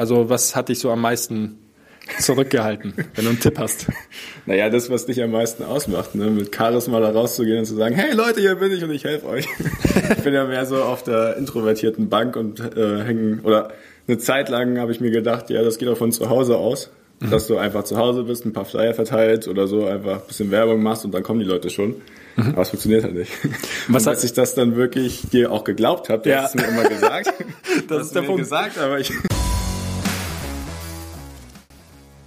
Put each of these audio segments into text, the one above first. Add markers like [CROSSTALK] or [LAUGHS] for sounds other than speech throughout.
Also was hat dich so am meisten zurückgehalten, [LAUGHS] wenn du einen Tipp hast? Naja, das, was dich am meisten ausmacht, ne? mit Charisma da rauszugehen und zu sagen, hey Leute, hier bin ich und ich helfe euch. [LAUGHS] ich bin ja mehr so auf der introvertierten Bank und äh, hängen, oder eine Zeit lang habe ich mir gedacht, ja, das geht auch von zu Hause aus, mhm. dass du einfach zu Hause bist, ein paar Flyer verteilt oder so, einfach ein bisschen Werbung machst und dann kommen die Leute schon. Mhm. Aber es funktioniert halt nicht. [LAUGHS] Was und, als ich das dann wirklich dir auch geglaubt habe, du ja. hast es mir immer gesagt. das ist der Punkt. gesagt, aber ich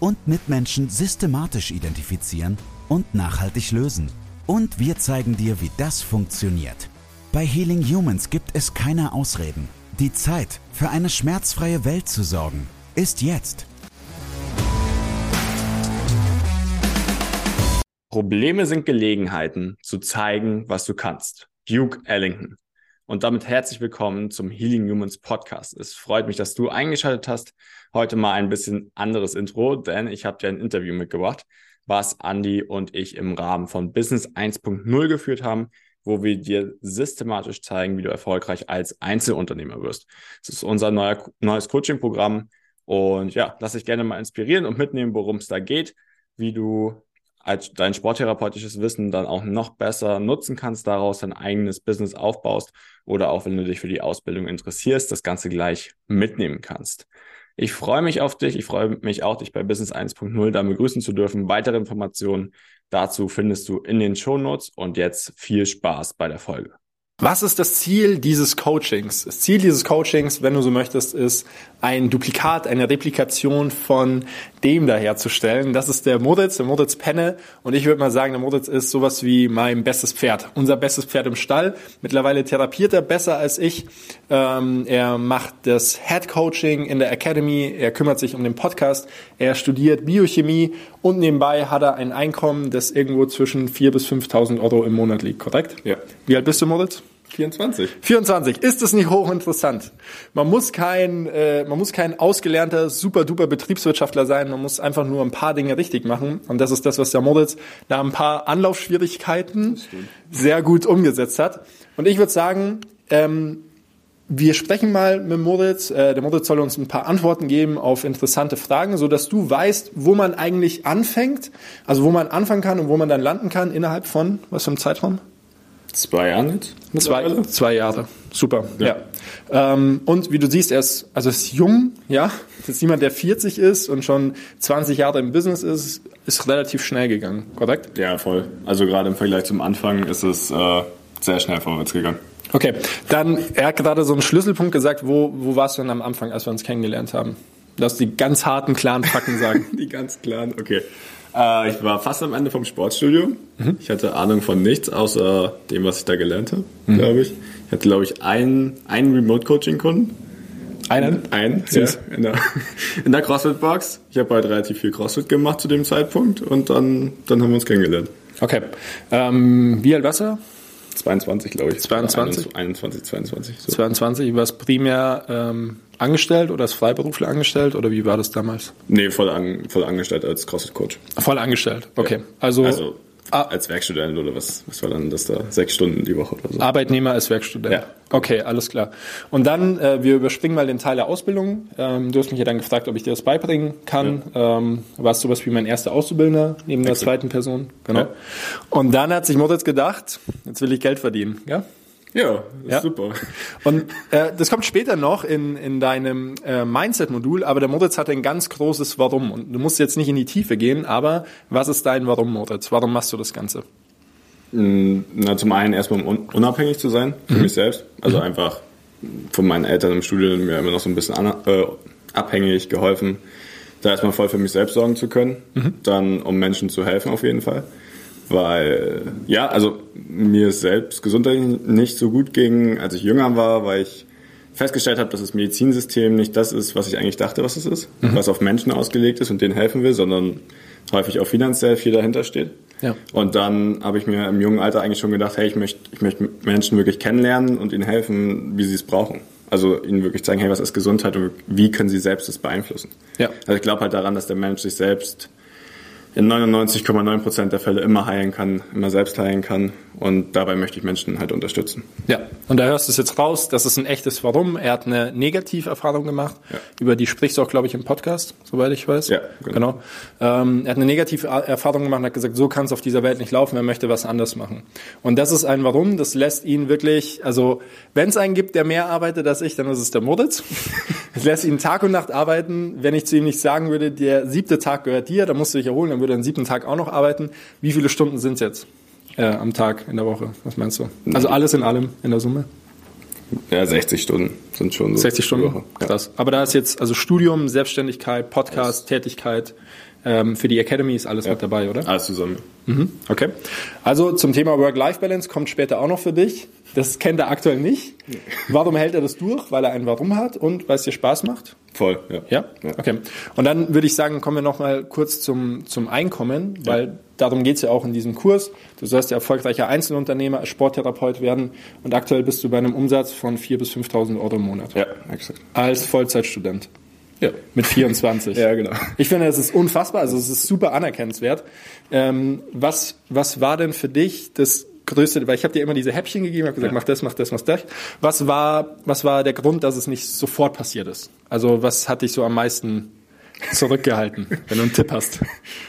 und Mitmenschen systematisch identifizieren und nachhaltig lösen. Und wir zeigen dir, wie das funktioniert. Bei Healing Humans gibt es keine Ausreden. Die Zeit, für eine schmerzfreie Welt zu sorgen, ist jetzt. Probleme sind Gelegenheiten, zu zeigen, was du kannst. Duke Ellington. Und damit herzlich willkommen zum Healing Humans Podcast. Es freut mich, dass du eingeschaltet hast Heute mal ein bisschen anderes Intro, denn ich habe dir ein Interview mitgebracht, was Andy und ich im Rahmen von Business 1.0 geführt haben, wo wir dir systematisch zeigen, wie du erfolgreich als Einzelunternehmer wirst. Das ist unser neuer, neues Coaching-Programm. Und ja, lass dich gerne mal inspirieren und mitnehmen, worum es da geht, wie du als dein sporttherapeutisches Wissen dann auch noch besser nutzen kannst, daraus dein eigenes Business aufbaust oder auch wenn du dich für die Ausbildung interessierst, das Ganze gleich mitnehmen kannst. Ich freue mich auf dich. Ich freue mich auch, dich bei Business 1.0 da begrüßen zu dürfen. Weitere Informationen dazu findest du in den Show Notes und jetzt viel Spaß bei der Folge. Was ist das Ziel dieses Coachings? Das Ziel dieses Coachings, wenn du so möchtest, ist ein Duplikat, eine Replikation von dem daherzustellen. Das ist der Moritz, der Moritz Penne. Und ich würde mal sagen, der Moritz ist sowas wie mein bestes Pferd. Unser bestes Pferd im Stall. Mittlerweile therapiert er besser als ich. Ähm, er macht das Head Coaching in der Academy. Er kümmert sich um den Podcast. Er studiert Biochemie und nebenbei hat er ein Einkommen, das irgendwo zwischen 4.000 bis 5.000 Euro im Monat liegt, korrekt? Ja. Wie alt bist du, Moritz? 24. 24. Ist es nicht hochinteressant? Man muss kein, äh, man muss kein ausgelernter, super duper Betriebswirtschaftler sein. Man muss einfach nur ein paar Dinge richtig machen. Und das ist das, was der Moritz nach ein paar Anlaufschwierigkeiten sehr gut umgesetzt hat. Und ich würde sagen, ähm, wir sprechen mal mit Moritz. Äh, der Moritz soll uns ein paar Antworten geben auf interessante Fragen, so dass du weißt, wo man eigentlich anfängt, also wo man anfangen kann und wo man dann landen kann innerhalb von was für einem Zeitraum? Zwei Jahre jetzt? Zwei, zwei Jahre. Super. Ja. ja. Ähm, und wie du siehst, er ist, also ist jung, ja. Das [LAUGHS] ist jemand, der 40 ist und schon 20 Jahre im Business ist, ist relativ schnell gegangen, korrekt? Ja, voll. Also gerade im Vergleich zum Anfang ist es äh, sehr schnell vorwärts gegangen. Okay, dann, er hat gerade so einen Schlüsselpunkt gesagt, wo, wo warst du denn am Anfang, als wir uns kennengelernt haben? Lass die ganz harten, klaren Fakten sagen. [LAUGHS] die ganz klaren, okay. Äh, ich war fast am Ende vom Sportstudio. Mhm. Ich hatte Ahnung von nichts, außer dem, was ich da gelernt habe, mhm. glaube ich. Ich hatte, glaube ich, einen, einen Remote-Coaching-Kunden. Einen? Einen, ja, in der, [LAUGHS] in der CrossFit-Box. Ich habe halt relativ viel CrossFit gemacht zu dem Zeitpunkt und dann, dann haben wir uns kennengelernt. Okay. Ähm, wie alt warst du? 22, glaube ich. 22? 21, 22. So. 22, warst primär ähm, angestellt oder als Freiberufler angestellt oder wie war das damals? Nee, voll, an, voll angestellt als CrossFit-Coach. Voll angestellt, okay. Ja. Also, also Ah. Als Werkstudent oder was, was war dann das da? Sechs Stunden die Woche oder so. Arbeitnehmer als Werkstudent. Ja. Okay, alles klar. Und dann, äh, wir überspringen mal den Teil der Ausbildung. Ähm, du hast mich ja dann gefragt, ob ich dir das beibringen kann. Ja. Ähm, warst sowas wie mein erster Auszubildender neben Excellent. der zweiten Person. Genau. Ja. Und dann hat sich Moritz gedacht, jetzt will ich Geld verdienen. Ja? Ja, ja. super. Und äh, das kommt später noch in, in deinem äh, Mindset-Modul, aber der Moritz hat ein ganz großes Warum. Und du musst jetzt nicht in die Tiefe gehen, aber was ist dein Warum, Moritz? Warum machst du das Ganze? Mm, na, zum einen erstmal um unabhängig zu sein, für mhm. mich selbst. Also mhm. einfach von meinen Eltern im Studium mir immer noch so ein bisschen an, äh, abhängig, geholfen, da erstmal voll für mich selbst sorgen zu können. Mhm. Dann um Menschen zu helfen auf jeden Fall weil ja, also mir selbst gesundheitlich nicht so gut ging, als ich jünger war, weil ich festgestellt habe, dass das Medizinsystem nicht das ist, was ich eigentlich dachte, was es ist, mhm. was auf Menschen ausgelegt ist und denen helfen will, sondern häufig auch finanziell viel dahinter steht. Ja. Und dann habe ich mir im jungen Alter eigentlich schon gedacht, hey, ich möchte, ich möchte Menschen wirklich kennenlernen und ihnen helfen, wie sie es brauchen. Also ihnen wirklich zeigen, hey, was ist Gesundheit und wie können sie selbst das beeinflussen. Ja. Also ich glaube halt daran, dass der Mensch sich selbst in 99,9 Prozent der Fälle immer heilen kann, immer selbst heilen kann. Und dabei möchte ich Menschen halt unterstützen. Ja, und da hörst du es jetzt raus, das ist ein echtes Warum. Er hat eine Negativerfahrung gemacht, ja. über die sprichst du auch, glaube ich, im Podcast, soweit ich weiß. Ja, genau. genau. Ähm, er hat eine negative Erfahrung gemacht und hat gesagt, so kann es auf dieser Welt nicht laufen, er möchte was anders machen. Und das ist ein Warum, das lässt ihn wirklich, also wenn es einen gibt, der mehr arbeitet als ich, dann ist es der Moritz. [LAUGHS] Es lässt ihn Tag und Nacht arbeiten. Wenn ich zu ihm nicht sagen würde, der siebte Tag gehört dir, dann musst du dich erholen, dann würde er den siebten Tag auch noch arbeiten. Wie viele Stunden sind es jetzt? äh, am Tag in der Woche? Was meinst du? Also alles in allem in der Summe? Ja, 60 Stunden sind schon so. 60 Stunden? Woche. Krass. Ja. Aber da ist jetzt also Studium, Selbstständigkeit, Podcast, Tätigkeit. Ähm, für die Academy ist alles ja. mit dabei, oder? Alles zusammen. Mhm. Okay. Also zum Thema Work-Life-Balance kommt später auch noch für dich. Das kennt er aktuell nicht. Warum hält er das durch? Weil er ein Warum hat und weil es dir Spaß macht? Voll, ja. Ja? ja. Okay. Und dann würde ich sagen, kommen wir nochmal kurz zum, zum Einkommen, weil darum geht's ja auch in diesem Kurs. Du sollst ja erfolgreicher Einzelunternehmer, Sporttherapeut werden und aktuell bist du bei einem Umsatz von 4.000 bis 5.000 Euro im Monat. Ja, exakt. Als Vollzeitstudent. Ja. Mit 24. ja, genau. Ich finde, das ist unfassbar, also es ist super anerkennenswert. Ähm, was, was war denn für dich das größte, weil ich habe dir immer diese Häppchen gegeben, habe gesagt, ja. mach das, mach das, mach das. Was war, was war der Grund, dass es nicht sofort passiert ist? Also was hat dich so am meisten zurückgehalten, [LAUGHS] wenn du einen Tipp hast?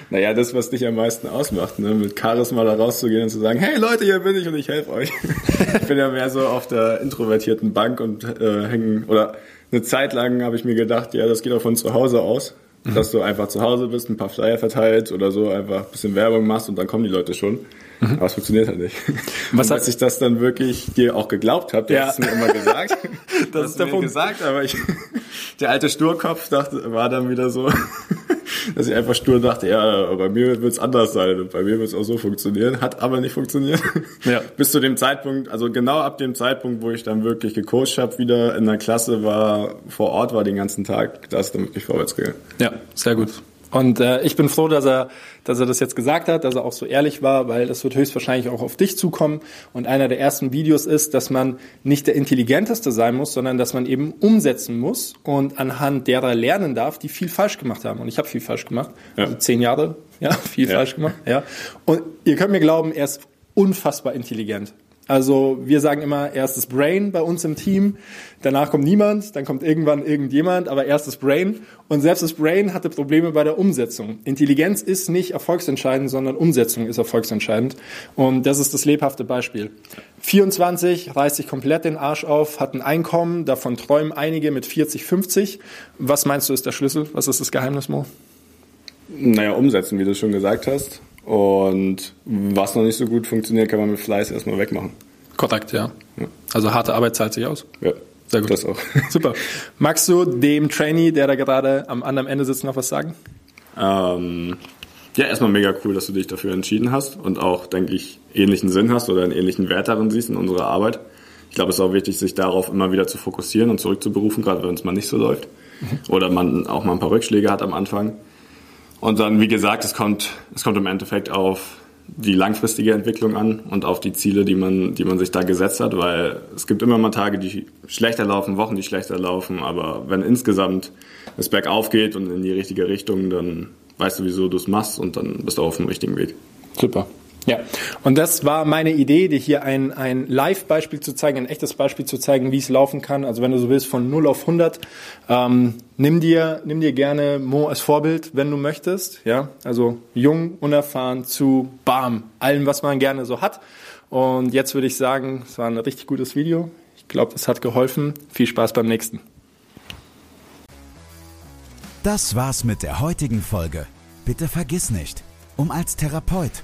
Naja, das, was dich am meisten ausmacht, ne? mit Charisma da rauszugehen und zu sagen, hey Leute, hier bin ich und ich helfe euch. [LAUGHS] ich bin ja mehr so auf der introvertierten Bank und äh, hängen, oder eine Zeit lang habe ich mir gedacht, ja, das geht auch von zu Hause aus. Mhm. Dass du einfach zu Hause bist, ein paar Flyer verteilt oder so, einfach ein bisschen Werbung machst und dann kommen die Leute schon. Mhm. Aber es funktioniert halt nicht. Was als ich das dann wirklich dir auch geglaubt habe, ja. hast du mir immer gesagt. [LAUGHS] das ist der Punkt. gesagt, aber ich, [LAUGHS] der alte Sturkopf dachte, war dann wieder so, [LAUGHS] dass ich einfach stur dachte, ja, bei mir wird es anders sein und bei mir wird es auch so funktionieren. Hat aber nicht funktioniert. Ja. [LAUGHS] Bis zu dem Zeitpunkt, also genau ab dem Zeitpunkt, wo ich dann wirklich gecoacht habe, wieder in der Klasse war, vor Ort war den ganzen Tag, da ist dann wirklich vorwärts gegangen. Ja, sehr gut. Und äh, ich bin froh, dass er, dass er das jetzt gesagt hat, dass er auch so ehrlich war, weil das wird höchstwahrscheinlich auch auf dich zukommen. Und einer der ersten Videos ist, dass man nicht der Intelligenteste sein muss, sondern dass man eben umsetzen muss und anhand derer lernen darf, die viel falsch gemacht haben. Und ich habe viel falsch gemacht. Ja. Also zehn Jahre, ja, [LAUGHS] viel ja. falsch gemacht. Ja. Und ihr könnt mir glauben, er ist unfassbar intelligent. Also wir sagen immer erstes Brain bei uns im Team, danach kommt niemand, dann kommt irgendwann irgendjemand, aber erstes Brain. Und selbst das Brain hatte Probleme bei der Umsetzung. Intelligenz ist nicht erfolgsentscheidend, sondern Umsetzung ist erfolgsentscheidend. Und das ist das lebhafte Beispiel. 24 reißt sich komplett den Arsch auf, hat ein Einkommen, davon träumen einige mit 40, 50. Was meinst du ist der Schlüssel? Was ist das Geheimnis, Mo? Naja, umsetzen, wie du schon gesagt hast. Und was noch nicht so gut funktioniert, kann man mit Fleiß erstmal wegmachen. Korrekt, ja. ja. Also harte Arbeit zahlt sich aus. Ja. Sehr gut. Das auch. [LAUGHS] Super. Magst du dem Trainee, der da gerade am anderen Ende sitzt, noch was sagen? Ähm, ja, erstmal mega cool, dass du dich dafür entschieden hast und auch, denke ich, ähnlichen Sinn hast oder einen ähnlichen Wert darin siehst in unserer Arbeit. Ich glaube, es ist auch wichtig, sich darauf immer wieder zu fokussieren und zurückzuberufen, gerade wenn es mal nicht so läuft. Mhm. Oder man auch mal ein paar Rückschläge hat am Anfang. Und dann, wie gesagt, es kommt, es kommt im Endeffekt auf die langfristige Entwicklung an und auf die Ziele, die man, die man sich da gesetzt hat, weil es gibt immer mal Tage, die schlechter laufen, Wochen, die schlechter laufen, aber wenn insgesamt es bergauf geht und in die richtige Richtung, dann weißt du, wieso du es machst und dann bist du auf dem richtigen Weg. Super. Ja, und das war meine Idee, dir hier ein, ein Live-Beispiel zu zeigen, ein echtes Beispiel zu zeigen, wie es laufen kann. Also wenn du so willst, von 0 auf 100. Ähm, nimm, dir, nimm dir gerne Mo als Vorbild, wenn du möchtest. Ja, also jung, unerfahren zu bam, allem, was man gerne so hat. Und jetzt würde ich sagen, es war ein richtig gutes Video. Ich glaube, es hat geholfen. Viel Spaß beim nächsten. Das war's mit der heutigen Folge. Bitte vergiss nicht, um als Therapeut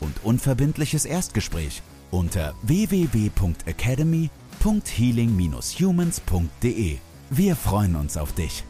und unverbindliches Erstgespräch unter www.academy.healing-humans.de. Wir freuen uns auf dich.